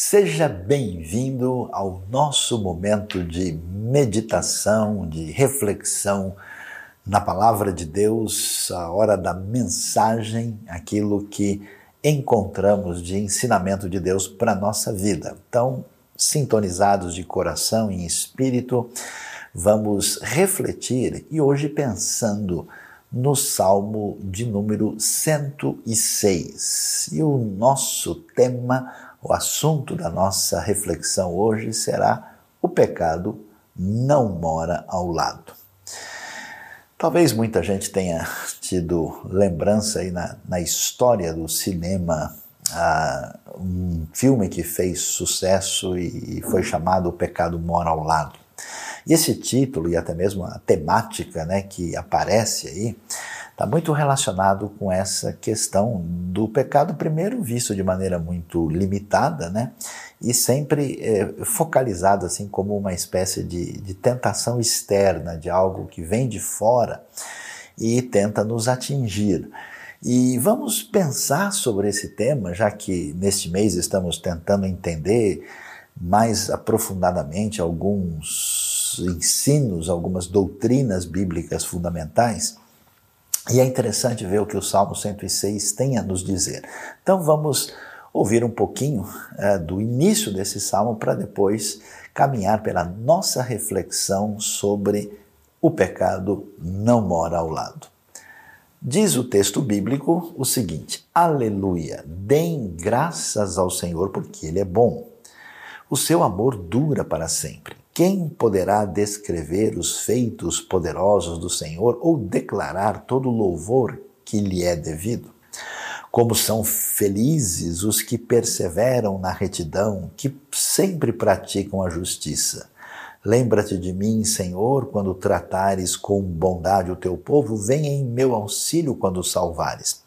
Seja bem-vindo ao nosso momento de meditação, de reflexão na palavra de Deus, a hora da mensagem, aquilo que encontramos de ensinamento de Deus para a nossa vida. Então, sintonizados de coração e espírito, vamos refletir e hoje pensando no Salmo de número 106. E o nosso tema, o assunto da nossa reflexão hoje será o pecado não mora ao lado. Talvez muita gente tenha tido lembrança aí na, na história do cinema, uh, um filme que fez sucesso e, e foi chamado O Pecado Mora ao Lado. E esse título e até mesmo a temática né, que aparece aí está muito relacionado com essa questão do pecado, primeiro visto de maneira muito limitada, né? e sempre é, focalizado assim como uma espécie de, de tentação externa, de algo que vem de fora e tenta nos atingir. E vamos pensar sobre esse tema, já que neste mês estamos tentando entender mais aprofundadamente alguns ensinos, algumas doutrinas bíblicas fundamentais. E é interessante ver o que o Salmo 106 tem a nos dizer. Então vamos ouvir um pouquinho é, do início desse salmo para depois caminhar pela nossa reflexão sobre o pecado não mora ao lado. Diz o texto bíblico o seguinte: Aleluia! Deem graças ao Senhor porque Ele é bom. O seu amor dura para sempre. Quem poderá descrever os feitos poderosos do Senhor ou declarar todo o louvor que lhe é devido? Como são felizes os que perseveram na retidão, que sempre praticam a justiça. Lembra-te de mim, Senhor, quando tratares com bondade o teu povo, venha em meu auxílio quando salvares,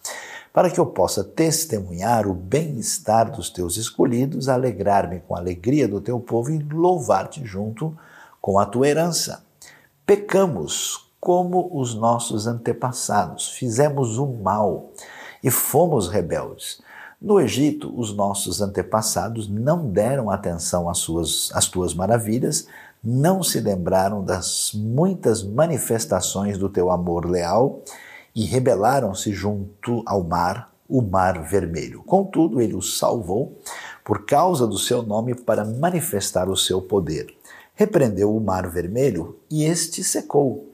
para que eu possa testemunhar o bem-estar dos teus escolhidos, alegrar-me com a alegria do teu povo e louvar-te junto com a tua herança. Pecamos como os nossos antepassados, fizemos o mal e fomos rebeldes. No Egito, os nossos antepassados não deram atenção às, suas, às tuas maravilhas, não se lembraram das muitas manifestações do teu amor leal e rebelaram-se junto ao mar, o mar vermelho. Contudo, ele os salvou por causa do seu nome para manifestar o seu poder. Repreendeu o mar vermelho e este secou.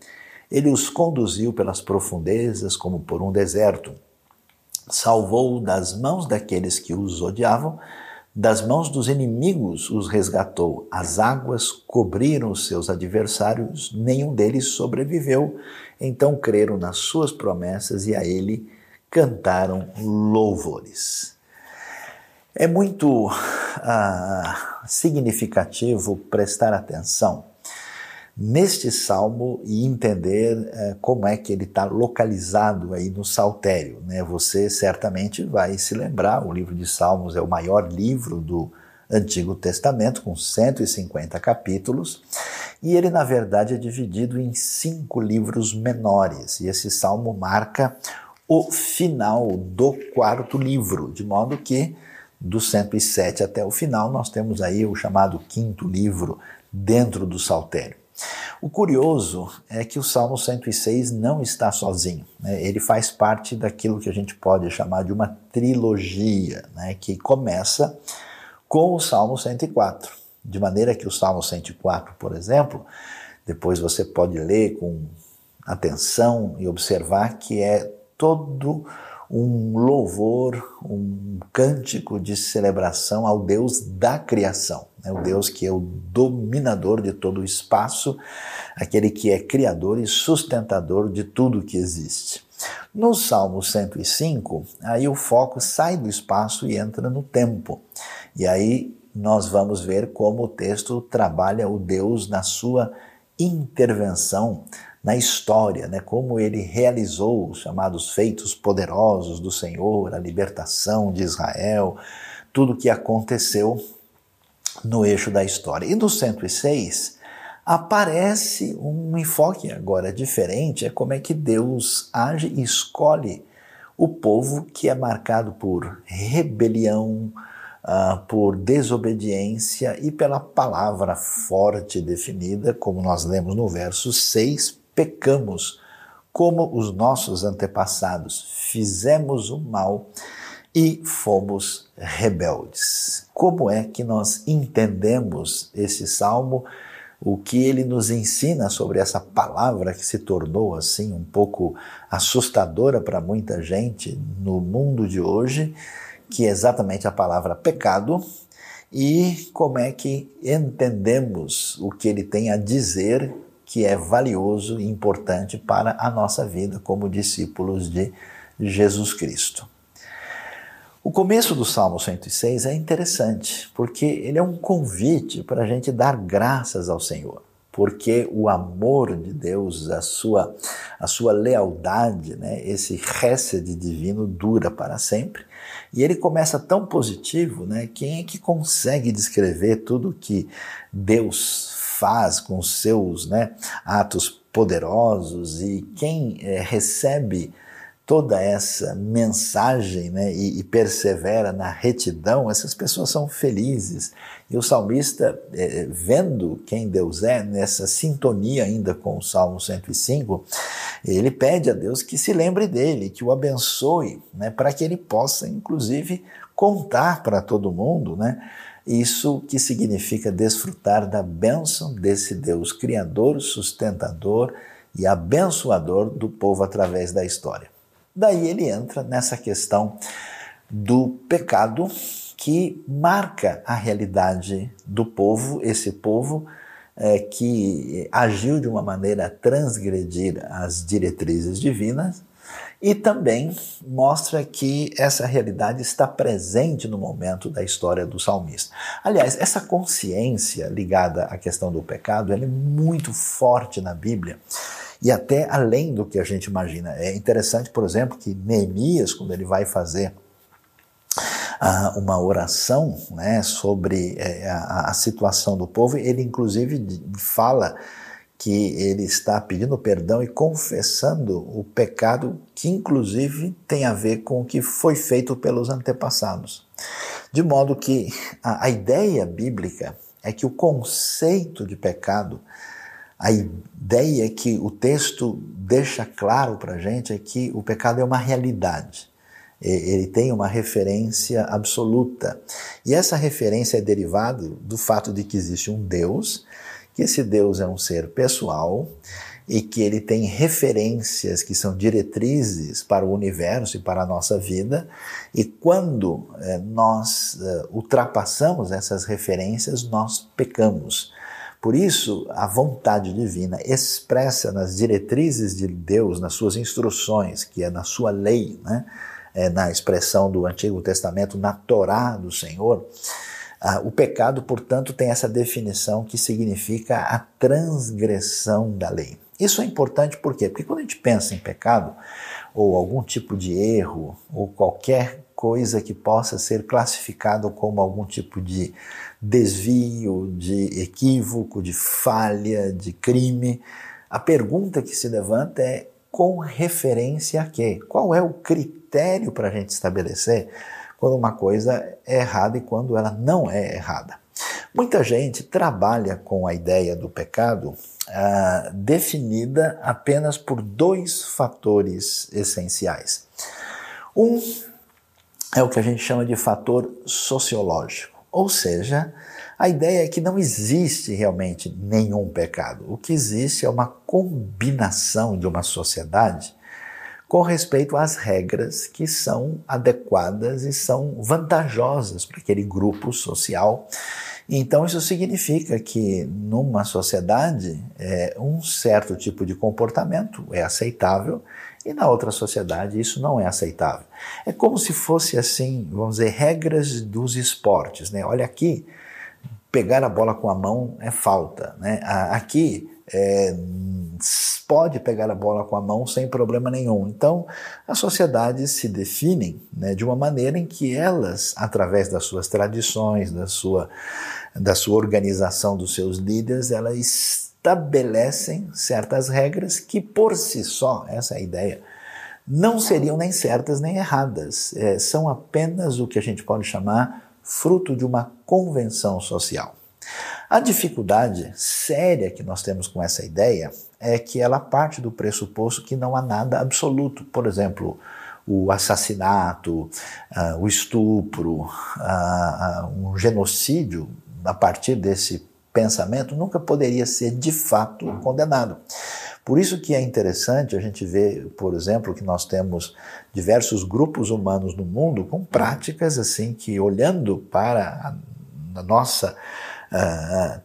Ele os conduziu pelas profundezas como por um deserto salvou das mãos daqueles que os odiavam, das mãos dos inimigos os resgatou. As águas cobriram os seus adversários, nenhum deles sobreviveu. Então creram nas suas promessas e a ele cantaram louvores. É muito ah, significativo prestar atenção neste salmo e entender é, como é que ele está localizado aí no saltério. Né? Você certamente vai se lembrar, o livro de Salmos é o maior livro do Antigo Testamento, com 150 capítulos, e ele, na verdade, é dividido em cinco livros menores, e esse salmo marca o final do quarto livro, de modo que do 107 até o final nós temos aí o chamado quinto livro dentro do saltério. O curioso é que o Salmo 106 não está sozinho. Né? Ele faz parte daquilo que a gente pode chamar de uma trilogia, né? que começa com o Salmo 104. De maneira que o Salmo 104, por exemplo, depois você pode ler com atenção e observar que é todo um louvor, um cântico de celebração ao Deus da criação, né? o Deus que é o dominador de todo o espaço, aquele que é criador e sustentador de tudo que existe. No Salmo 105, aí o foco sai do espaço e entra no tempo. E aí nós vamos ver como o texto trabalha o Deus na sua intervenção na história, né, como ele realizou os chamados feitos poderosos do Senhor, a libertação de Israel, tudo o que aconteceu no eixo da história. E no 106 aparece um enfoque agora diferente, é como é que Deus age e escolhe o povo que é marcado por rebelião, uh, por desobediência e pela palavra forte definida, como nós lemos no verso 6, pecamos como os nossos antepassados, fizemos o mal e fomos rebeldes. Como é que nós entendemos esse salmo? O que ele nos ensina sobre essa palavra que se tornou assim um pouco assustadora para muita gente no mundo de hoje, que é exatamente a palavra pecado, e como é que entendemos o que ele tem a dizer que é valioso e importante para a nossa vida como discípulos de Jesus Cristo. O começo do Salmo 106 é interessante, porque ele é um convite para a gente dar graças ao Senhor, porque o amor de Deus, a sua, a sua lealdade, né, esse recede divino dura para sempre. E ele começa tão positivo, né? Quem é que consegue descrever tudo que Deus faz com seus né, atos poderosos e quem é, recebe toda essa mensagem né, e, e, persevera na retidão, essas pessoas são felizes. E o salmista, é, vendo quem Deus é, nessa sintonia ainda com o Salmo 105, ele pede a Deus que se lembre dele, que o abençoe, né, para que ele possa, inclusive, contar para todo mundo, né? Isso que significa desfrutar da bênção desse Deus criador, sustentador e abençoador do povo através da história. Daí ele entra nessa questão do pecado que marca a realidade do povo, esse povo é, que agiu de uma maneira a transgredir as diretrizes divinas e também mostra que essa realidade está presente no momento da história do salmista. Aliás, essa consciência ligada à questão do pecado é muito forte na Bíblia e até além do que a gente imagina. É interessante, por exemplo, que Neemias, quando ele vai fazer uh, uma oração né, sobre é, a, a, situação do povo, ele inclusive fala que ele está pedindo perdão e confessando o pecado que inclusive tem a ver com o que foi feito pelos antepassados. De modo que a, a ideia bíblica é que o conceito de pecado a ideia que o texto deixa claro para a gente é que o pecado é uma realidade. Ele tem uma referência absoluta. E essa referência é derivada do fato de que existe um Deus, que esse Deus é um ser pessoal e que ele tem referências que são diretrizes para o universo e para a nossa vida. E quando eh, nós eh, ultrapassamos essas referências, nós pecamos. Por isso, a vontade divina expressa nas diretrizes de Deus, nas suas instruções, que é na sua lei, né? É na expressão do Antigo Testamento, na Torá do Senhor, ah, o pecado, portanto, tem essa definição que significa a transgressão da lei. Isso é importante por quê? Porque quando a gente pensa em pecado, ou algum tipo de erro, ou qualquer coisa que possa ser classificado como algum tipo de desvio, de equívoco, de falha, de crime. A pergunta que se levanta é com referência a quê? Qual é o critério para a gente estabelecer quando uma coisa é errada e quando ela não é errada? Muita gente trabalha com a ideia do pecado ah, definida apenas por dois fatores essenciais. Um é o que a gente chama de fator sociológico. Ou seja, a ideia é que não existe realmente nenhum pecado. O que existe é uma combinação de uma sociedade com respeito às regras que são adequadas e são vantajosas para aquele grupo social. Então, isso significa que numa sociedade, é, um certo tipo de comportamento é aceitável e na outra sociedade isso não é aceitável. É como se fosse assim, vamos dizer, regras dos esportes, né? Olha aqui, pegar a bola com a mão é falta, né? Aqui é, pode pegar a bola com a mão sem problema nenhum. Então, as sociedades se definem né, de uma maneira em que elas, através das suas tradições, da sua, da sua organização dos seus líderes, elas estabelecem certas regras que, por si só, essa é a ideia, não seriam nem certas nem erradas. É, são apenas o que a gente pode chamar fruto de uma convenção social. A dificuldade séria que nós temos com essa ideia é que ela parte do pressuposto que não há nada absoluto. Por exemplo, o assassinato, uh, o estupro, uh, uh, um genocídio, a partir desse pensamento, nunca poderia ser de fato condenado. Por isso que é interessante a gente ver, por exemplo, que nós temos diversos grupos humanos no mundo com práticas assim que, olhando para a, a nossa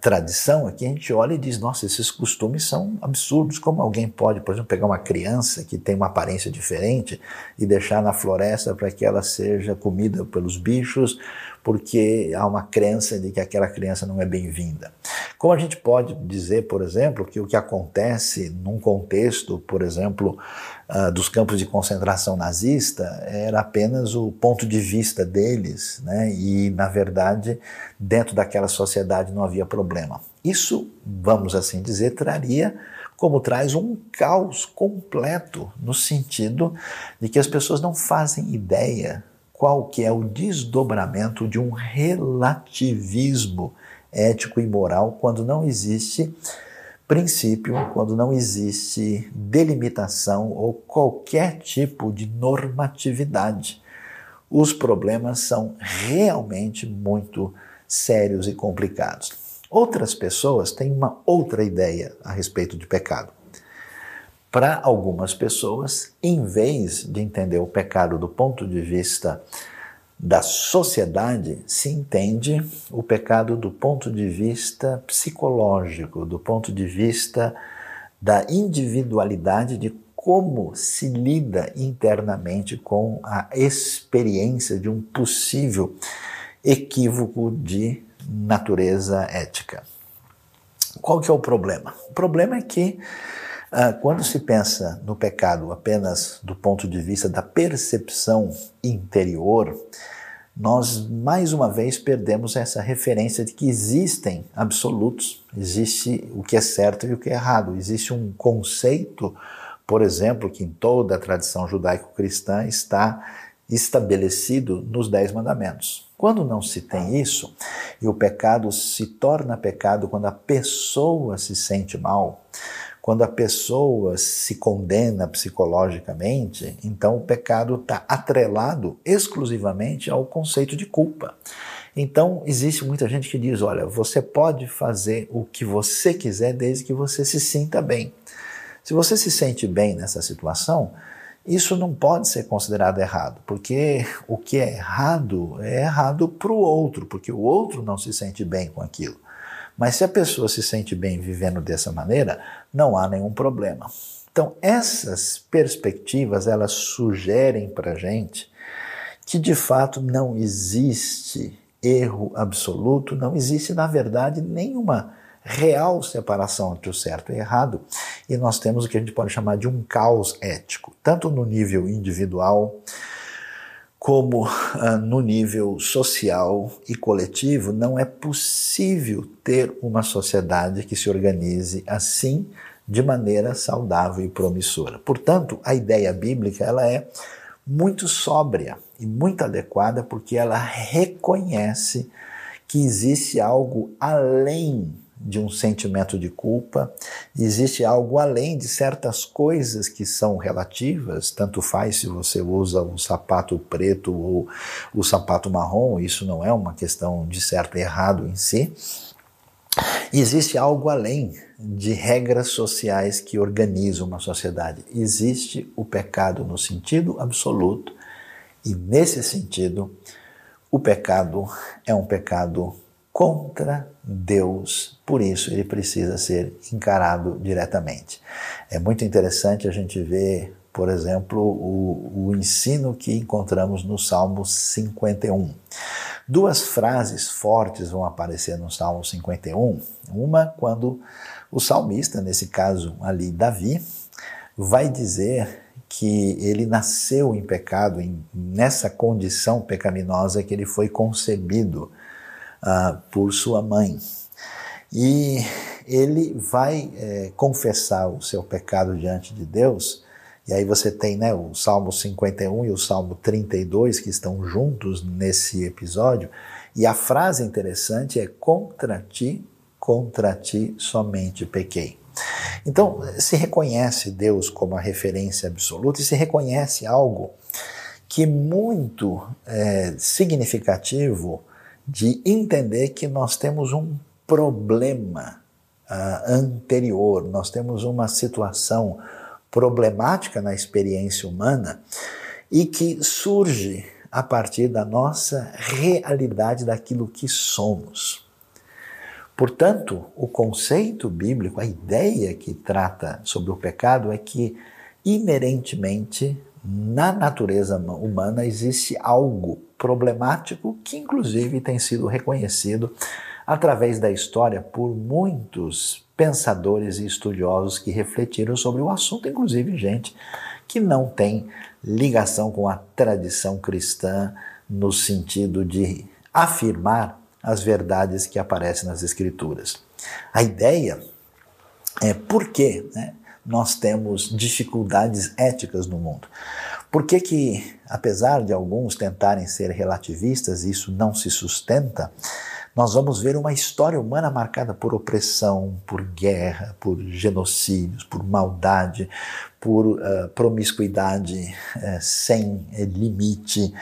tradição aqui, a gente olha e diz: nossa, esses costumes são absurdos. Como alguém pode, por exemplo, pegar uma criança que tem uma aparência diferente e deixar na floresta para que ela seja comida pelos bichos, porque há uma crença de que aquela criança não é bem-vinda. Como a gente pode dizer, por exemplo, que o que acontece num contexto, por exemplo, uh, dos campos de concentração nazista era apenas o ponto de vista deles, né? e, na verdade, dentro daquela sociedade não havia problema. Isso, vamos assim dizer, traria como traz um caos completo no sentido de que as pessoas não fazem ideia qual que é o desdobramento de um relativismo ético e moral quando não existe princípio, quando não existe delimitação ou qualquer tipo de normatividade. Os problemas são realmente muito sérios e complicados. Outras pessoas têm uma outra ideia a respeito de pecado. Para algumas pessoas, em vez de entender o pecado do ponto de vista da sociedade se entende o pecado do ponto de vista psicológico, do ponto de vista da individualidade de como se lida internamente com a experiência de um possível equívoco de natureza ética. Qual que é o problema? O problema é que quando se pensa no pecado apenas do ponto de vista da percepção interior, nós mais uma vez perdemos essa referência de que existem absolutos, existe o que é certo e o que é errado, existe um conceito, por exemplo, que em toda a tradição judaico-cristã está estabelecido nos Dez Mandamentos. Quando não se tem isso, e o pecado se torna pecado quando a pessoa se sente mal, quando a pessoa se condena psicologicamente, então o pecado está atrelado exclusivamente ao conceito de culpa. Então, existe muita gente que diz: olha, você pode fazer o que você quiser desde que você se sinta bem. Se você se sente bem nessa situação, isso não pode ser considerado errado, porque o que é errado é errado para o outro, porque o outro não se sente bem com aquilo. Mas se a pessoa se sente bem vivendo dessa maneira, não há nenhum problema. Então, essas perspectivas, elas sugerem para gente que de fato não existe erro absoluto, não existe, na verdade, nenhuma real separação entre o certo e o errado, e nós temos o que a gente pode chamar de um caos ético, tanto no nível individual, como ah, no nível social e coletivo, não é possível ter uma sociedade que se organize assim de maneira saudável e promissora. Portanto, a ideia bíblica ela é muito sóbria e muito adequada porque ela reconhece que existe algo além de um sentimento de culpa, existe algo além de certas coisas que são relativas, tanto faz se você usa um sapato preto ou o sapato marrom, isso não é uma questão de certo e errado em si. Existe algo além de regras sociais que organizam uma sociedade. Existe o pecado no sentido absoluto, e nesse sentido, o pecado é um pecado contra Deus, por isso ele precisa ser encarado diretamente. É muito interessante a gente ver, por exemplo, o, o ensino que encontramos no Salmo 51. Duas frases fortes vão aparecer no Salmo 51. Uma, quando o salmista, nesse caso ali Davi, vai dizer que ele nasceu em pecado, nessa condição pecaminosa que ele foi concebido por sua mãe. E ele vai é, confessar o seu pecado diante de Deus. E aí você tem né, o Salmo 51 e o Salmo 32 que estão juntos nesse episódio. E a frase interessante é: contra ti, contra ti somente pequei. Então, se reconhece Deus como a referência absoluta e se reconhece algo que muito é, significativo de entender que nós temos um problema uh, anterior, nós temos uma situação problemática na experiência humana e que surge a partir da nossa realidade daquilo que somos. Portanto, o conceito bíblico, a ideia que trata sobre o pecado é que, inerentemente, na natureza humana existe algo problemático que, inclusive, tem sido reconhecido através da história por muitos pensadores e estudiosos que refletiram sobre o assunto, inclusive gente que não tem ligação com a tradição cristã no sentido de afirmar as verdades que aparecem nas Escrituras. A ideia é por que né, nós temos dificuldades éticas no mundo. Por que, que, apesar de alguns tentarem ser relativistas, isso não se sustenta? Nós vamos ver uma história humana marcada por opressão, por guerra, por genocídios, por maldade, por uh, promiscuidade uh, sem uh, limite.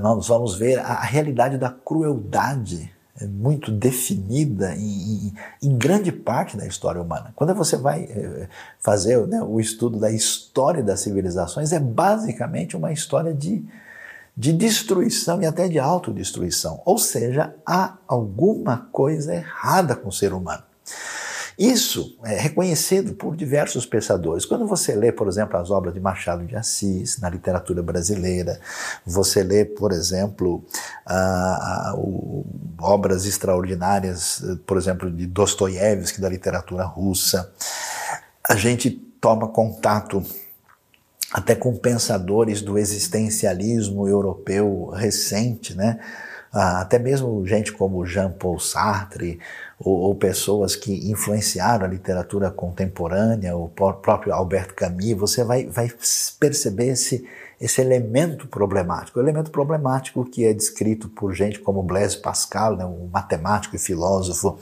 nós vamos ver a, a realidade da crueldade muito definida em, em, em, grande parte da história humana. Quando você vai eh, fazer né, o estudo da história das civilizações, é basicamente uma história de, de destruição e até de autodestruição. Ou seja, há alguma coisa errada com o ser humano. Isso é reconhecido por diversos pensadores. Quando você lê, por exemplo, as obras de Machado de Assis na literatura brasileira, você lê, por exemplo, obras extraordinárias, por exemplo, de Dostoiévski da literatura russa, a gente toma contato até com pensadores do existencialismo europeu recente, né? Ah, até mesmo gente como Jean-Paul Sartre, ou, ou, pessoas que influenciaram a literatura contemporânea, o próprio Albert Camus, você vai, vai perceber esse, esse elemento problemático. O elemento problemático que é descrito por gente como Blaise Pascal, né, um matemático e filósofo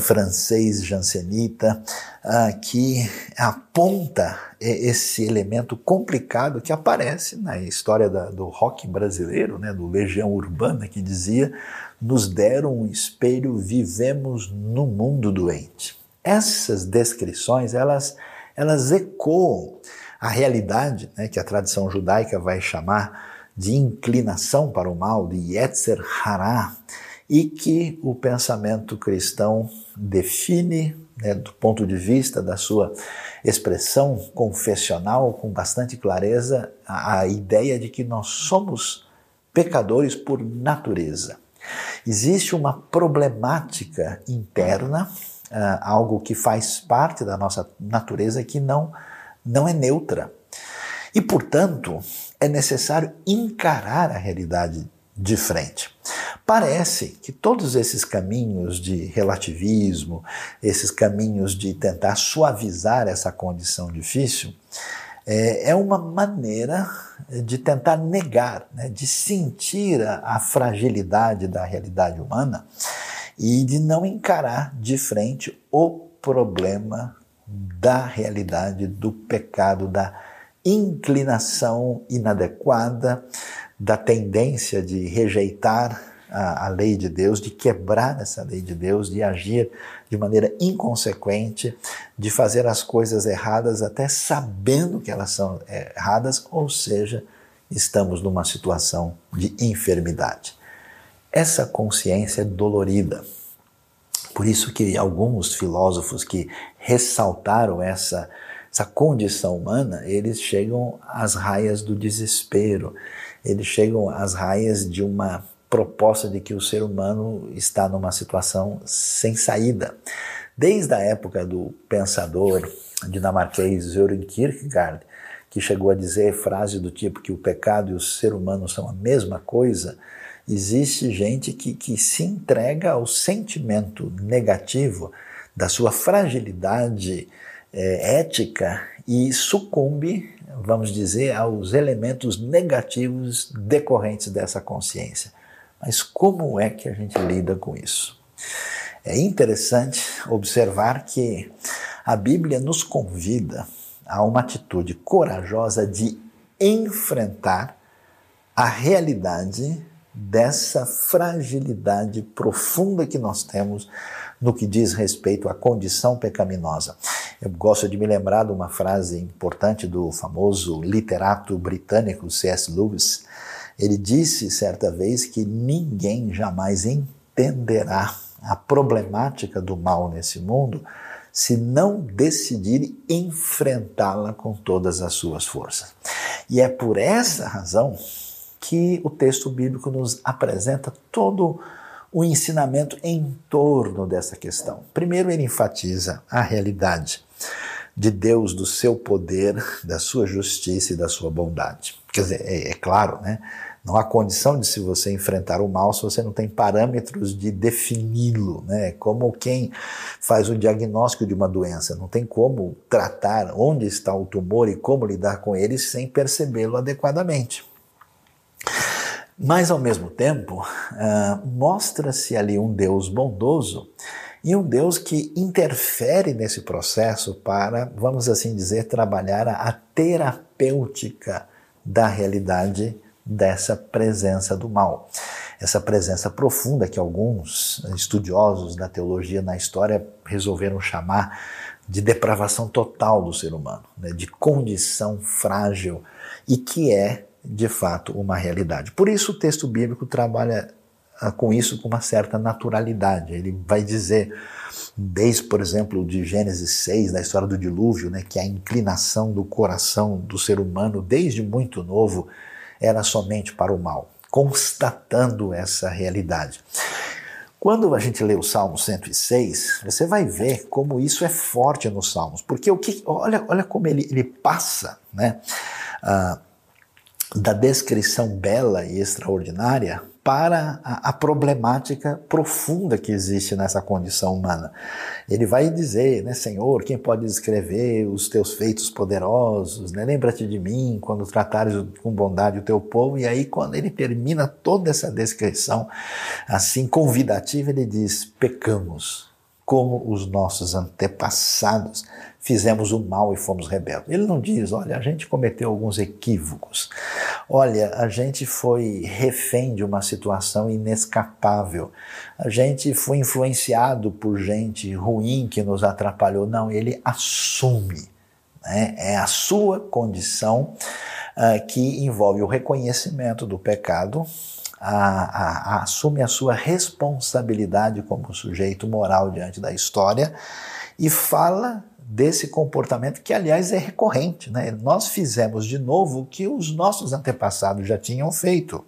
francês jansenita, uh, que aponta esse elemento complicado que aparece na história da, do rock brasileiro, né, do Legião Urbana, que dizia: nos deram um espelho, vivemos no mundo doente. Essas descrições, elas, elas ecoam a realidade né, que a tradição judaica vai chamar de inclinação para o mal, de Yetzer Hará, e que o pensamento cristão define né, do ponto de vista da sua expressão confessional com bastante clareza a, a ideia de que nós somos pecadores por natureza. Existe uma problemática interna, uh, algo que faz parte da nossa natureza que não, não é neutra. E, portanto, é necessário encarar a realidade de frente. Parece que todos esses caminhos de relativismo, esses caminhos de tentar suavizar essa condição difícil, é, é uma maneira de tentar negar, né, de sentir a, a fragilidade da realidade humana e de não encarar de frente o problema da realidade do pecado, da inclinação inadequada, da tendência de rejeitar a, a, lei de Deus, de quebrar essa lei de Deus, de agir de maneira inconsequente, de fazer as coisas erradas até sabendo que elas são erradas, ou seja, estamos numa situação de enfermidade. Essa consciência é dolorida. Por isso que alguns filósofos que ressaltaram essa essa condição humana, eles chegam às raias do desespero, eles chegam às raias de uma proposta de que o ser humano está numa situação sem saída. Desde a época do pensador dinamarquês Søren Kierkegaard, que chegou a dizer frase do tipo que o pecado e o ser humano são a mesma coisa, existe gente que, que se entrega ao sentimento negativo da sua fragilidade é, ética e sucumbe, vamos dizer, aos elementos negativos decorrentes dessa consciência. Mas como é que a gente lida com isso? É interessante observar que a Bíblia nos convida a uma atitude corajosa de enfrentar a realidade dessa fragilidade profunda que nós temos no que diz respeito à condição pecaminosa. Eu gosto de me lembrar de uma frase importante do famoso literato britânico C.S. Lewis. Ele disse certa vez que ninguém jamais entenderá a problemática do mal nesse mundo se não decidir enfrentá-la com todas as suas forças. E é por essa razão que o texto bíblico nos apresenta todo o ensinamento em torno dessa questão. Primeiro, ele enfatiza a realidade de Deus, do seu poder, da sua justiça e da sua bondade. Quer dizer, é, é claro, né? Não há condição de se você enfrentar o mal se você não tem parâmetros de defini-lo, né? Como quem faz o diagnóstico de uma doença, não tem como tratar onde está o tumor e como lidar com ele sem percebê-lo adequadamente. Mas, ao mesmo tempo, uh, mostra-se ali um Deus bondoso e um Deus que interfere nesse processo para, vamos assim dizer, trabalhar a terapêutica da realidade dessa presença do mal. Essa presença profunda que alguns estudiosos da teologia na história resolveram chamar de depravação total do ser humano, né, de condição frágil e que é de fato uma realidade. Por isso o texto bíblico trabalha ah, com isso com uma certa naturalidade. Ele vai dizer, desde, por exemplo, de Gênesis 6, da história do dilúvio, né, que a inclinação do coração do ser humano, desde muito novo, era somente para o mal, constatando essa realidade. Quando a gente lê o Salmo 106, você vai ver como isso é forte nos Salmos, porque o que, olha, olha como ele, ele passa, né? Ah, da descrição bela e extraordinária para a, a, problemática profunda que existe nessa condição humana. Ele vai dizer, né, Senhor, quem pode descrever os teus feitos poderosos? Né? Lembra-te de mim quando tratares com bondade o teu povo. E aí, quando ele termina toda essa descrição assim convidativa, ele diz: pecamos como os nossos antepassados fizemos o mal e fomos rebeldes. Ele não diz, olha, a gente cometeu alguns equívocos. Olha, a gente foi refém de uma situação inescapável. A gente foi influenciado por gente ruim que nos atrapalhou. Não, ele assume. Né? É a sua condição uh, que envolve o reconhecimento do pecado, a, a, a, assume a sua responsabilidade como sujeito moral diante da história e fala desse comportamento que, aliás, é recorrente. Né? Nós fizemos de novo o que os nossos antepassados já tinham feito.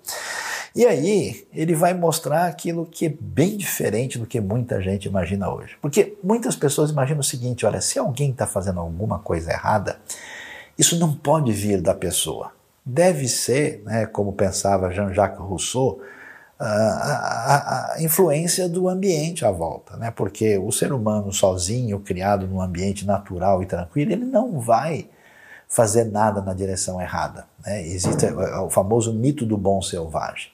E aí ele vai mostrar aquilo que é bem diferente do que muita gente imagina hoje. Porque muitas pessoas imaginam o seguinte: olha, se alguém está fazendo alguma coisa errada, isso não pode vir da pessoa deve ser, né, como pensava Jean-Jacques Rousseau, a, a, a, influência do ambiente à volta, né? porque o ser humano sozinho, criado num ambiente natural e tranquilo, ele não vai fazer nada na direção errada. Né? Existe o famoso mito do bom selvagem.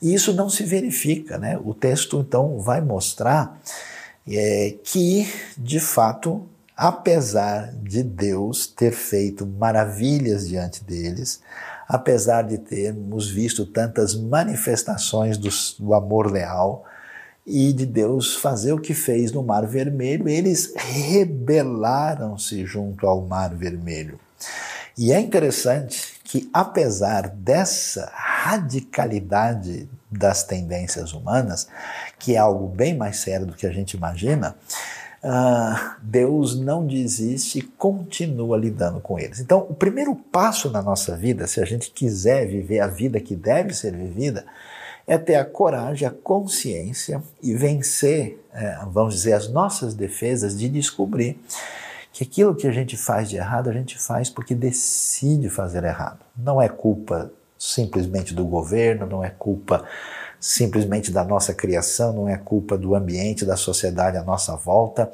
E isso não se verifica. Né? O texto, então, vai mostrar é, que, de fato, apesar de Deus ter feito maravilhas diante deles, apesar de termos visto tantas manifestações do, do amor leal e de Deus fazer o que fez no Mar Vermelho, eles rebelaram-se junto ao Mar Vermelho. E é interessante que, apesar dessa radicalidade das tendências humanas, que é algo bem mais sério do que a gente imagina, uh, Deus não desiste e continua lidando com eles. Então, o primeiro passo na nossa vida, se a gente quiser viver a vida que deve ser vivida, é ter a coragem, a consciência e vencer, é, vamos dizer, as nossas defesas de descobrir que aquilo que a gente faz de errado, a gente faz porque decide fazer errado. Não é culpa simplesmente do governo, não é culpa simplesmente da nossa criação, não é culpa do ambiente, da sociedade à nossa volta.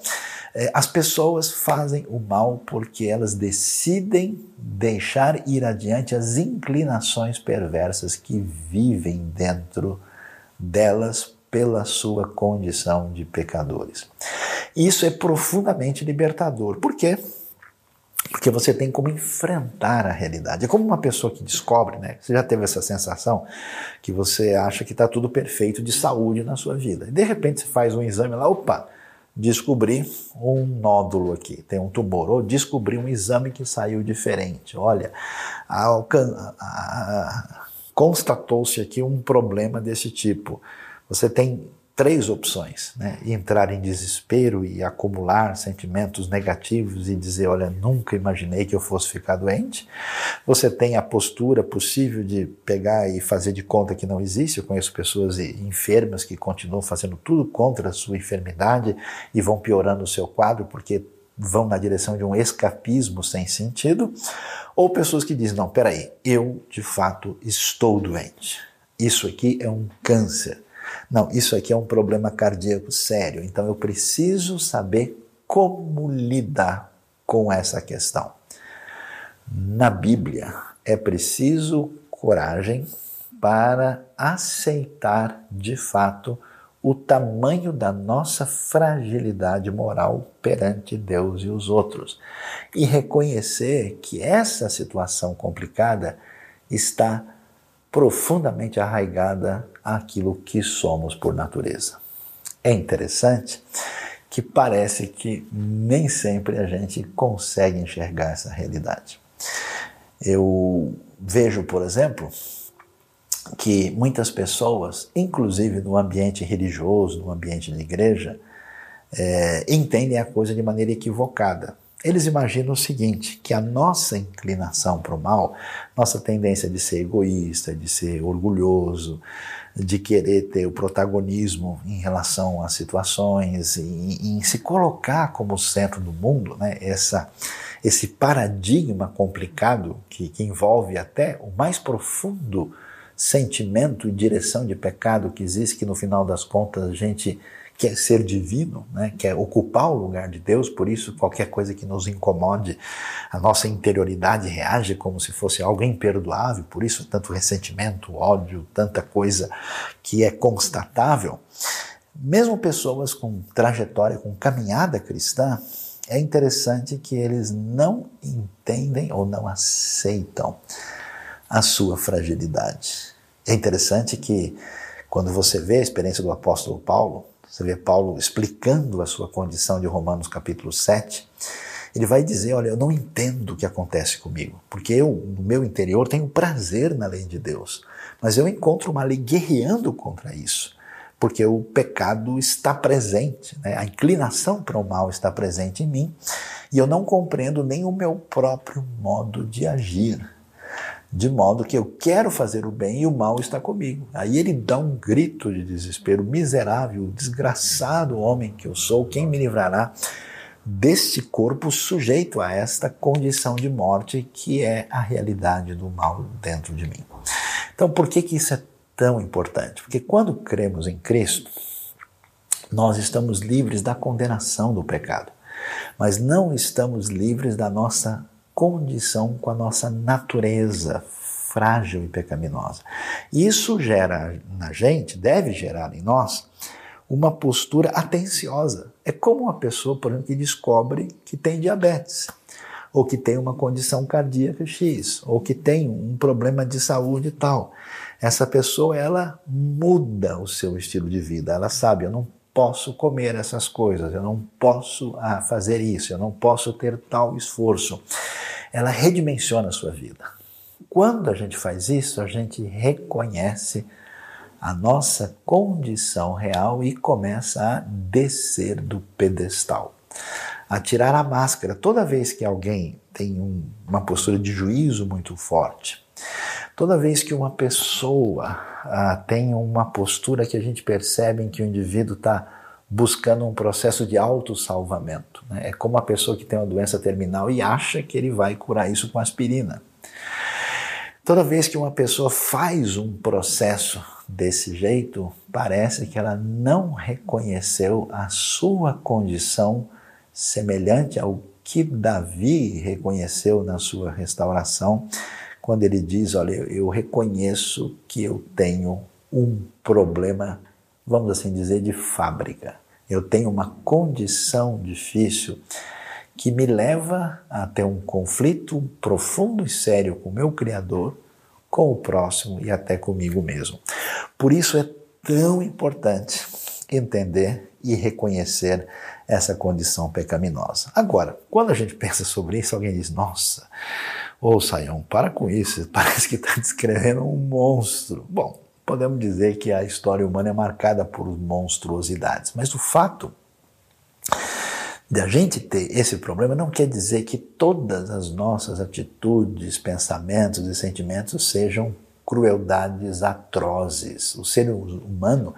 É, as pessoas fazem o mal porque elas decidem deixar ir adiante as inclinações perversas que vivem dentro delas pela sua condição de pecadores. Isso é profundamente libertador. Por quê? Porque você tem como enfrentar a realidade. É como uma pessoa que descobre, né? Você já teve essa sensação que você acha que está tudo perfeito de saúde na sua vida. E de repente você faz um exame lá, opa, descobri um nódulo aqui, tem um tumor, ou descobri um exame que saiu diferente. Olha, constatou-se aqui um problema desse tipo. Você tem três opções: né? entrar em desespero e acumular sentimentos negativos e dizer, olha, nunca imaginei que eu fosse ficar doente. Você tem a postura possível de pegar e fazer de conta que não existe. Eu conheço pessoas enfermas que continuam fazendo tudo contra a sua enfermidade e vão piorando o seu quadro porque vão na direção de um escapismo sem sentido, ou pessoas que dizem: não, peraí, eu de fato estou doente. Isso aqui é um câncer. Não, isso aqui é um problema cardíaco sério, então eu preciso saber como lidar com essa questão. Na Bíblia, é preciso coragem para aceitar de fato o tamanho da nossa fragilidade moral perante Deus e os outros e reconhecer que essa situação complicada está profundamente arraigada àquilo que somos por natureza. É interessante que parece que nem sempre a gente consegue enxergar essa realidade. Eu vejo, por exemplo, que muitas pessoas, inclusive no ambiente religioso, no ambiente de igreja, é, entendem a coisa de maneira equivocada. Eles imaginam o seguinte: que a nossa inclinação para o mal, nossa tendência de ser egoísta, de ser orgulhoso, de querer ter o protagonismo em relação às situações, em, em se colocar como centro do mundo, né? Essa, esse paradigma complicado que, que envolve até o mais profundo sentimento e direção de pecado que existe, que no final das contas a gente quer ser divino, né? quer ocupar o lugar de Deus, por isso qualquer coisa que nos incomode, a nossa interioridade reage como se fosse algo imperdoável, por isso tanto ressentimento, ódio, tanta coisa que é constatável. Mesmo pessoas com trajetória, com caminhada cristã, é interessante que eles não entendem ou não aceitam a sua fragilidade. É interessante que quando você vê a experiência do apóstolo Paulo, você vê Paulo explicando a sua condição de Romanos capítulo 7, ele vai dizer: Olha, eu não entendo o que acontece comigo, porque eu, no meu interior, tenho prazer na lei de Deus, mas eu encontro uma lei guerreando contra isso, porque o pecado está presente, né? a inclinação para o mal está presente em mim, e eu não compreendo nem o meu próprio modo de agir de modo que eu quero fazer o bem e o mal está comigo. Aí ele dá um grito de desespero: miserável, desgraçado homem que eu sou, quem me livrará deste corpo sujeito a esta condição de morte que é a realidade do mal dentro de mim? Então, por que, que isso é tão importante? Porque quando cremos em Cristo, nós estamos livres da condenação do pecado, mas não estamos livres da nossa condição com a nossa natureza frágil e pecaminosa. Isso gera na gente, deve gerar em nós, uma postura atenciosa. É como uma pessoa, por exemplo, que descobre que tem diabetes, ou que tem uma condição cardíaca X, ou que tem um problema de saúde tal. Essa pessoa, ela muda o seu estilo de vida. Ela sabe, eu não posso comer essas coisas, eu não posso ah, fazer isso, eu não posso ter tal esforço. Ela redimensiona a sua vida. Quando a gente faz isso, a gente reconhece a nossa condição real e começa a descer do pedestal, a tirar a máscara. Toda vez que alguém tem um, uma postura de juízo muito forte, toda vez que uma pessoa ah, tem uma postura que a gente percebe em que o indivíduo está buscando um processo de autossalvamento. Né? É como a pessoa que tem uma doença terminal e acha que ele vai curar isso com aspirina. Toda vez que uma pessoa faz um processo desse jeito, parece que ela não reconheceu a sua condição semelhante ao que Davi reconheceu na sua restauração, quando ele diz: Olha, eu reconheço que eu tenho um problema, vamos assim dizer, de fábrica. Eu tenho uma condição difícil que me leva a ter um conflito profundo e sério com o meu Criador, com o próximo e até comigo mesmo. Por isso é tão importante entender e reconhecer essa condição pecaminosa. Agora, quando a gente pensa sobre isso, alguém diz: Nossa, ô Saião, para com isso, parece que está descrevendo um monstro. Bom, podemos dizer que a história humana é marcada por monstruosidades, mas o fato de a gente ter esse problema não quer dizer que todas as nossas atitudes, pensamentos e sentimentos sejam crueldades atrozes. O ser humano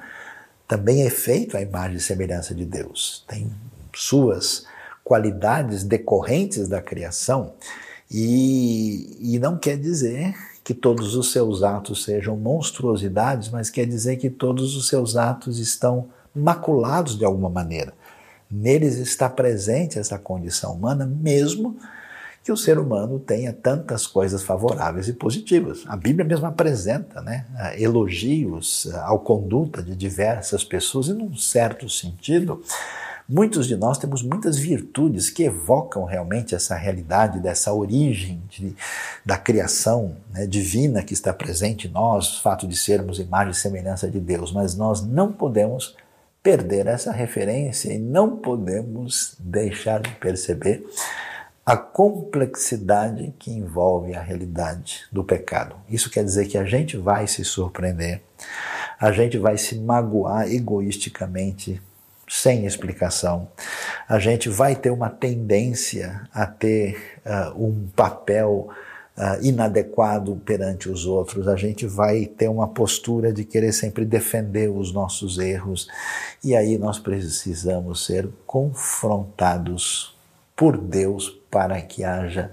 também é feito à imagem e semelhança de Deus. Tem suas qualidades decorrentes da criação e, e não quer dizer que todos os seus atos sejam monstruosidades, mas quer dizer que todos os seus atos estão maculados de alguma maneira. Neles está presente essa condição humana, mesmo que o ser humano tenha tantas coisas favoráveis e positivas. A Bíblia mesmo apresenta né, elogios ao conduta de diversas pessoas, e num certo sentido, muitos de nós temos muitas virtudes que evocam realmente essa realidade, dessa origem de, da criação né, divina que está presente em nós, o fato de sermos imagem e semelhança de Deus, mas nós não podemos perder essa referência e não podemos deixar de perceber a complexidade que envolve a realidade do pecado. Isso quer dizer que a gente vai se surpreender, a gente vai se magoar egoisticamente, sem explicação, a gente vai ter uma tendência a ter uh, um papel uh, inadequado perante os outros, a gente vai ter uma postura de querer sempre defender os nossos erros, e aí nós precisamos ser confrontados por Deus para que haja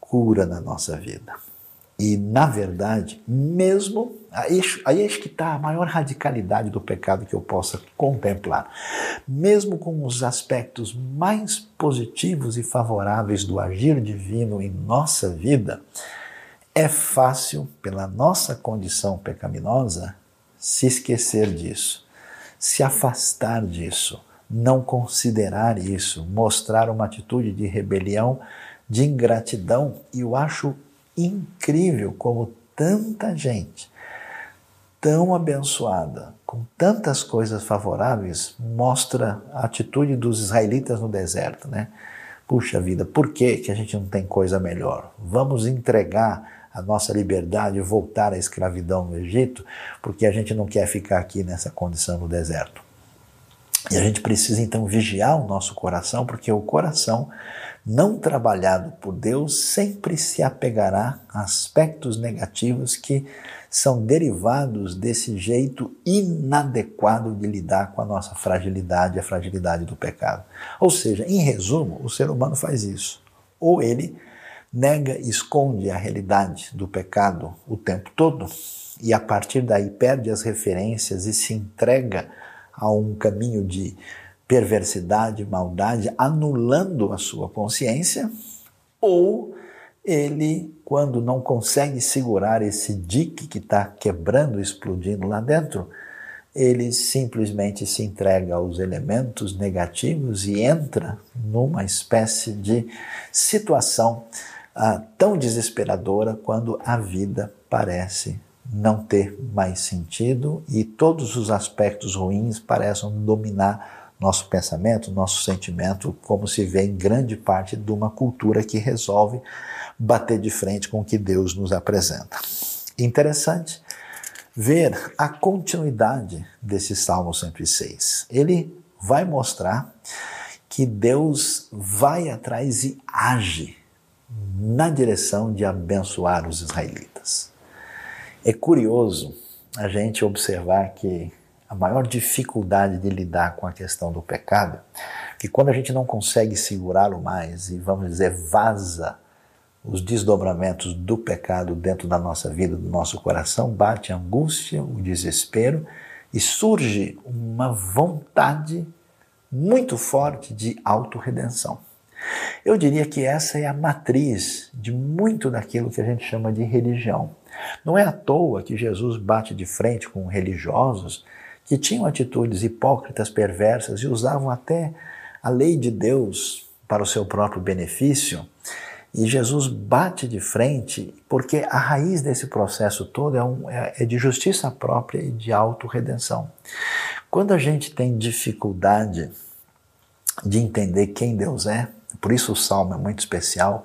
cura na nossa vida. E, na verdade, mesmo. Aí, acho que está a maior radicalidade do pecado que eu possa contemplar. Mesmo com os aspectos mais positivos e favoráveis do agir divino em nossa vida, é fácil, pela nossa condição pecaminosa, se esquecer disso, se afastar disso não considerar isso, mostrar uma atitude de rebelião, de ingratidão. E eu acho incrível como tanta gente tão abençoada, com tantas coisas favoráveis, mostra a atitude dos israelitas no deserto, né? Puxa vida, por que, que a gente não tem coisa melhor? Vamos entregar a nossa liberdade voltar à escravidão no Egito, porque a gente não quer ficar aqui nessa condição no deserto. E a gente precisa então vigiar o nosso coração, porque o coração não trabalhado por Deus sempre se apegará a aspectos negativos que são derivados desse jeito inadequado de lidar com a nossa fragilidade, a fragilidade do pecado. Ou seja, em resumo, o ser humano faz isso. Ou ele nega, esconde a realidade do pecado o tempo todo e a partir daí perde as referências e se entrega a um caminho de perversidade, maldade, anulando a sua consciência, ou ele, quando não consegue segurar esse dique que está quebrando, explodindo lá dentro, ele simplesmente se entrega aos elementos negativos e entra numa espécie de situação ah, tão desesperadora quando a vida parece não ter mais sentido e todos os aspectos ruins parecem dominar nosso pensamento, nosso sentimento, como se vê em grande parte de uma cultura que resolve bater de frente com o que Deus nos apresenta. Interessante ver a continuidade desse Salmo 106. Ele vai mostrar que Deus vai atrás e age na direção de abençoar os israelitas. É curioso a gente observar que a maior dificuldade de lidar com a questão do pecado, que quando a gente não consegue segurá-lo mais e vamos dizer vaza os desdobramentos do pecado dentro da nossa vida, do nosso coração, bate a angústia, o desespero e surge uma vontade muito forte de autorredenção. Eu diria que essa é a matriz de muito daquilo que a gente chama de religião. Não é à toa que Jesus bate de frente com religiosos que tinham atitudes hipócritas, perversas e usavam até a lei de Deus para o seu próprio benefício. E Jesus bate de frente porque a raiz desse processo todo é, um, é, é de justiça própria e de autorredenção. Quando a gente tem dificuldade de entender quem Deus é, por isso o salmo é muito especial,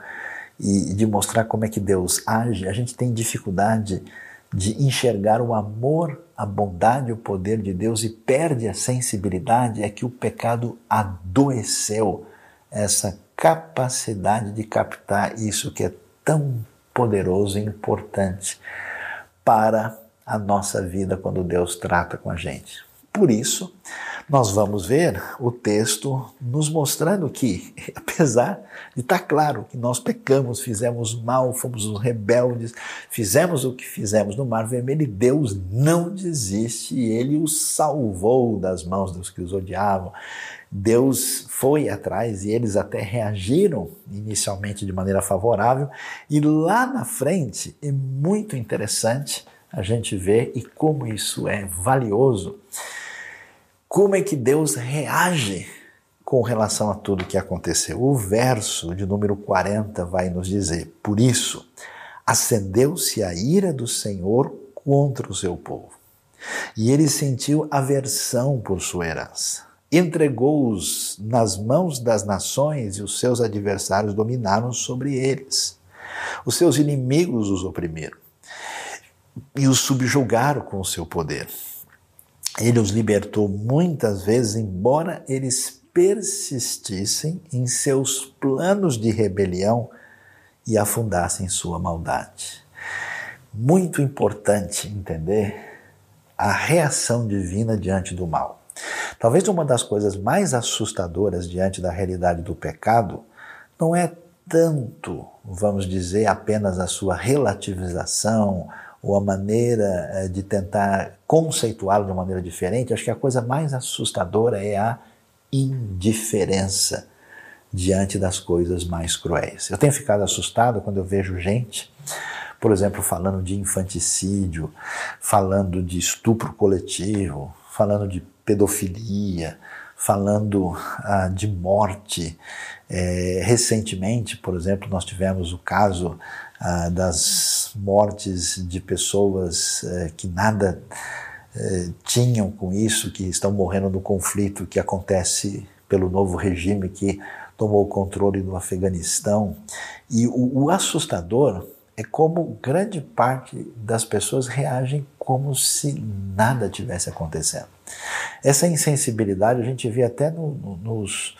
e de mostrar como é que Deus age, a gente tem dificuldade de enxergar o amor, a bondade, o poder de Deus e perde a sensibilidade, é que o pecado adoeceu essa capacidade de captar isso que é tão poderoso e importante para a nossa vida quando Deus trata com a gente. Por isso, nós vamos ver o texto nos mostrando que, apesar de estar claro que nós pecamos, fizemos mal, fomos os rebeldes, fizemos o que fizemos no Mar Vermelho, Deus não desiste e ele os salvou das mãos dos que os odiavam. Deus foi atrás e eles até reagiram inicialmente de maneira favorável, e lá na frente é muito interessante a gente ver e como isso é valioso como é que Deus reage com relação a tudo que aconteceu? O verso de número 40 vai nos dizer: Por isso, acendeu-se a ira do Senhor contra o seu povo, e ele sentiu aversão por sua herança. Entregou-os nas mãos das nações e os seus adversários dominaram sobre eles. Os seus inimigos os oprimiram e os subjugaram com o seu poder. Ele os libertou muitas vezes, embora eles persistissem em seus planos de rebelião e afundassem em sua maldade. Muito importante entender a reação divina diante do mal. Talvez uma das coisas mais assustadoras diante da realidade do pecado não é tanto, vamos dizer, apenas a sua relativização, ou a maneira eh, de tentar conceituá-lo de uma maneira diferente, acho que a coisa mais assustadora é a indiferença diante das coisas mais cruéis. Eu tenho ficado assustado quando eu vejo gente, por exemplo, falando de infanticídio, falando de estupro coletivo, falando de pedofilia, falando ah, de morte. É, recentemente, por exemplo, nós tivemos o caso ah, das mortes de pessoas eh, que nada eh, tinham com isso, que estão morrendo no conflito que acontece pelo novo regime que tomou o controle do Afeganistão. E o, o assustador é como grande parte das pessoas reagem como se nada tivesse acontecendo. Essa insensibilidade a gente vê até no, no, nos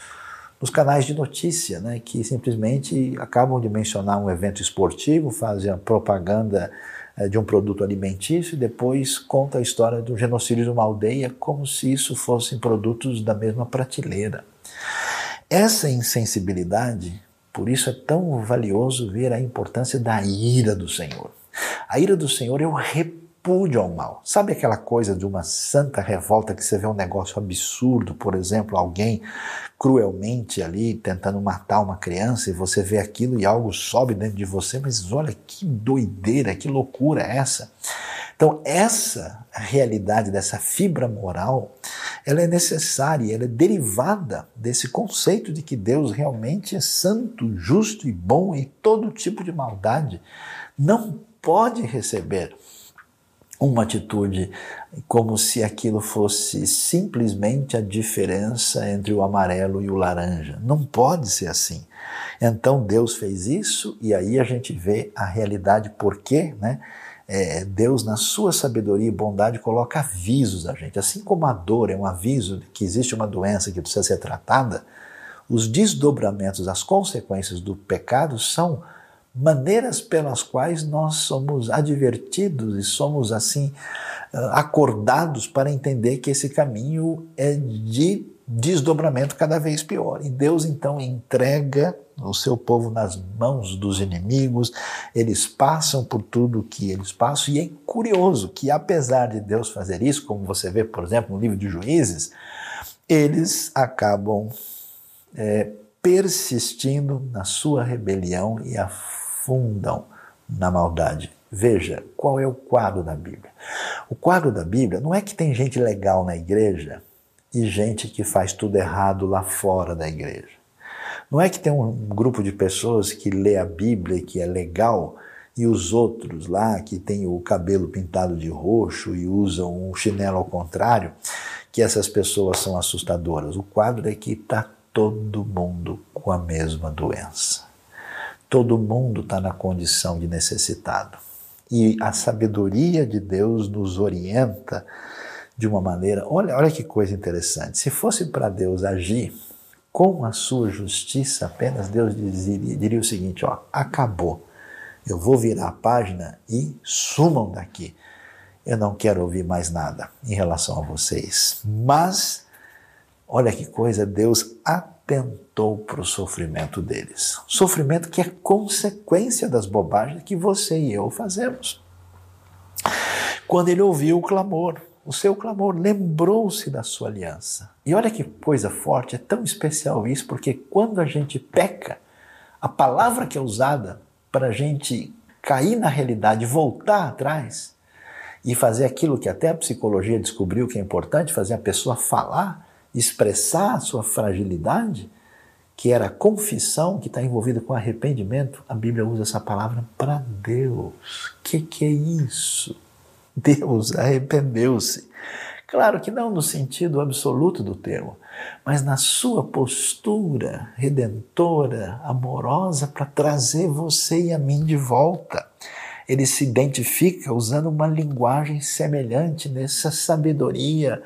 nos canais de notícia, né, que simplesmente acabam de mencionar um evento esportivo, fazem a propaganda é, de um produto alimentício e depois conta a história do genocídio de uma aldeia como se isso fossem produtos da mesma prateleira. Essa insensibilidade, por isso é tão valioso ver a importância da ira do Senhor. A ira do Senhor é o repúdio ao mal. Sabe aquela coisa de uma santa revolta que você vê um negócio absurdo, por exemplo, alguém cruelmente ali tentando matar uma criança e você vê aquilo e algo sobe dentro de você, mas olha que doideira, que loucura é essa? Então, essa realidade dessa fibra moral, ela é necessária, ela é derivada desse conceito de que Deus realmente é santo, justo e bom e todo tipo de maldade não pode receber uma atitude como se aquilo fosse simplesmente a diferença entre o amarelo e o laranja. Não pode ser assim. Então Deus fez isso e aí a gente vê a realidade porque, né? É, Deus, na sua sabedoria e bondade, coloca avisos a gente. Assim como a dor é um aviso de que existe uma doença que precisa ser tratada, os desdobramentos, as consequências do pecado são maneiras pelas quais nós somos advertidos e somos assim ah, acordados para entender que esse caminho é de desdobramento cada vez pior. E Deus então entrega o seu povo nas mãos dos inimigos, eles passam por tudo que eles passam, e é curioso que, apesar de Deus fazer isso, como você vê, por exemplo, no livro de Juízes, eles acabam é, persistindo na sua rebelião e a afundam na maldade. Veja, qual é o quadro da Bíblia? O quadro da Bíblia não é que tem gente legal na igreja e gente que faz tudo errado lá fora da igreja. Não é que tem um grupo de pessoas que lê a Bíblia e que é legal e os outros lá que tem o cabelo pintado de roxo e usam um chinelo ao contrário, que essas pessoas são assustadoras. O quadro é que está todo mundo com a mesma doença. Todo mundo está na condição de necessitado. E a sabedoria de Deus nos orienta de uma maneira. Olha, olha que coisa interessante. Se fosse para Deus agir com a sua justiça apenas, Deus diria, diria o seguinte: ó, acabou. Eu vou virar a página e sumam daqui. Eu não quero ouvir mais nada em relação a vocês. Mas, olha que coisa, Deus atentou para o sofrimento deles. Sofrimento que é consequência das bobagens que você e eu fazemos. Quando ele ouviu o clamor, o seu clamor, lembrou-se da sua aliança. E olha que coisa forte, é tão especial isso, porque quando a gente peca, a palavra que é usada para a gente cair na realidade, voltar atrás e fazer aquilo que até a psicologia descobriu que é importante, fazer a pessoa falar, expressar a sua fragilidade, que era confissão, que está envolvida com arrependimento, a Bíblia usa essa palavra para Deus. O que, que é isso? Deus arrependeu-se. Claro que não no sentido absoluto do termo, mas na sua postura redentora, amorosa, para trazer você e a mim de volta. Ele se identifica usando uma linguagem semelhante nessa sabedoria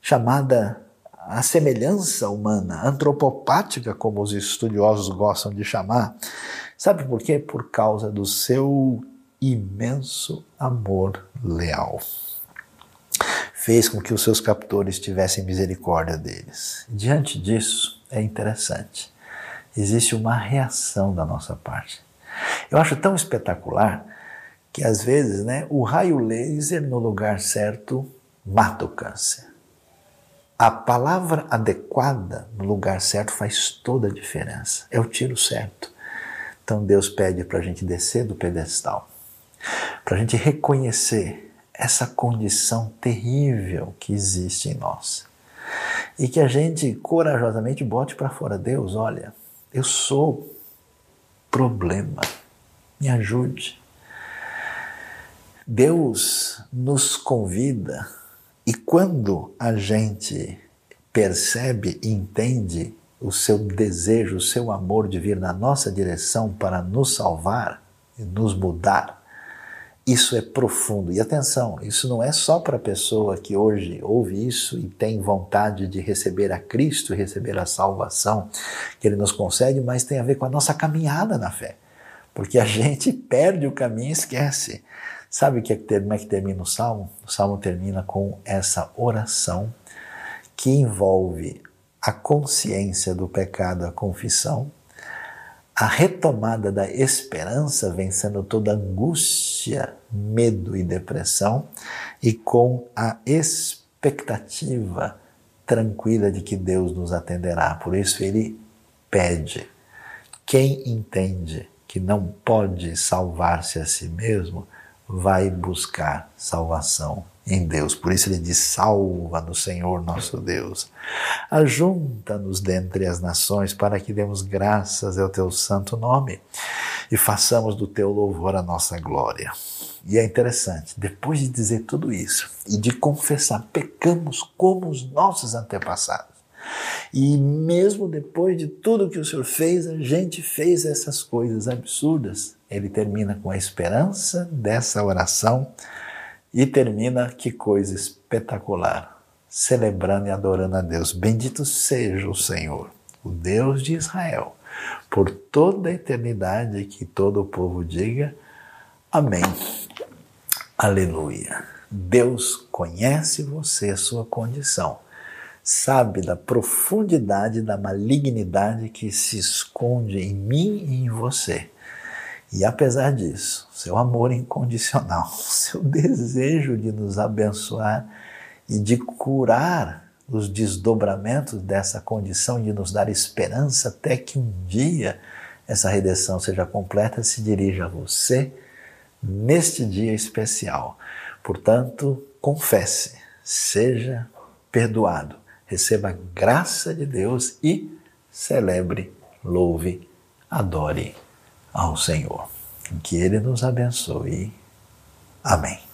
chamada a semelhança humana, antropopática, como os estudiosos gostam de chamar. Sabe por quê? Por causa do seu imenso amor leal. Fez com que os seus captores tivessem misericórdia deles. Diante disso, é interessante. Existe uma reação da nossa parte. Eu acho tão espetacular que às vezes né, o raio laser no lugar certo mata o câncer. A palavra adequada no lugar certo faz toda a diferença. É o tiro certo. Então Deus pede para a gente descer do pedestal para a gente reconhecer essa condição terrível que existe em nós. E que a gente corajosamente bote para fora: Deus, olha, eu sou problema, me ajude. Deus nos convida e quando a gente percebe e entende o seu desejo, o seu amor de vir na nossa direção para nos salvar e nos mudar, isso é profundo. E atenção, isso não é só para a pessoa que hoje ouve isso e tem vontade de receber a Cristo receber a salvação que Ele nos concede, mas tem a ver com a nossa caminhada na fé. Porque a gente perde o caminho e esquece. Sabe que é como é que termina o salmo? O salmo termina com essa oração que envolve a consciência do pecado, a confissão, a retomada da esperança, vencendo toda angústia, medo e depressão, e com a expectativa tranquila de que Deus nos atenderá. Por isso ele pede. Quem entende que não pode salvar-se a si mesmo, vai buscar salvação em Deus. Por isso ele diz: Salva no Senhor nosso Deus. Ajunta-nos dentre as nações para que demos graças ao teu santo nome e façamos do teu louvor a nossa glória. E é interessante, depois de dizer tudo isso e de confessar, pecamos como os nossos antepassados. E mesmo depois de tudo que o Senhor fez, a gente fez essas coisas absurdas. Ele termina com a esperança dessa oração e termina, que coisa espetacular, celebrando e adorando a Deus. Bendito seja o Senhor, o Deus de Israel, por toda a eternidade, que todo o povo diga Amém. Aleluia. Deus conhece você, a sua condição, sabe da profundidade da malignidade que se esconde em mim e em você e apesar disso, seu amor incondicional, seu desejo de nos abençoar e de curar os desdobramentos dessa condição, de nos dar esperança até que um dia essa redenção seja completa, se dirige a você neste dia especial. Portanto, confesse, seja perdoado, receba a graça de Deus e celebre, louve, adore ao Senhor. Que Ele nos abençoe. Amém.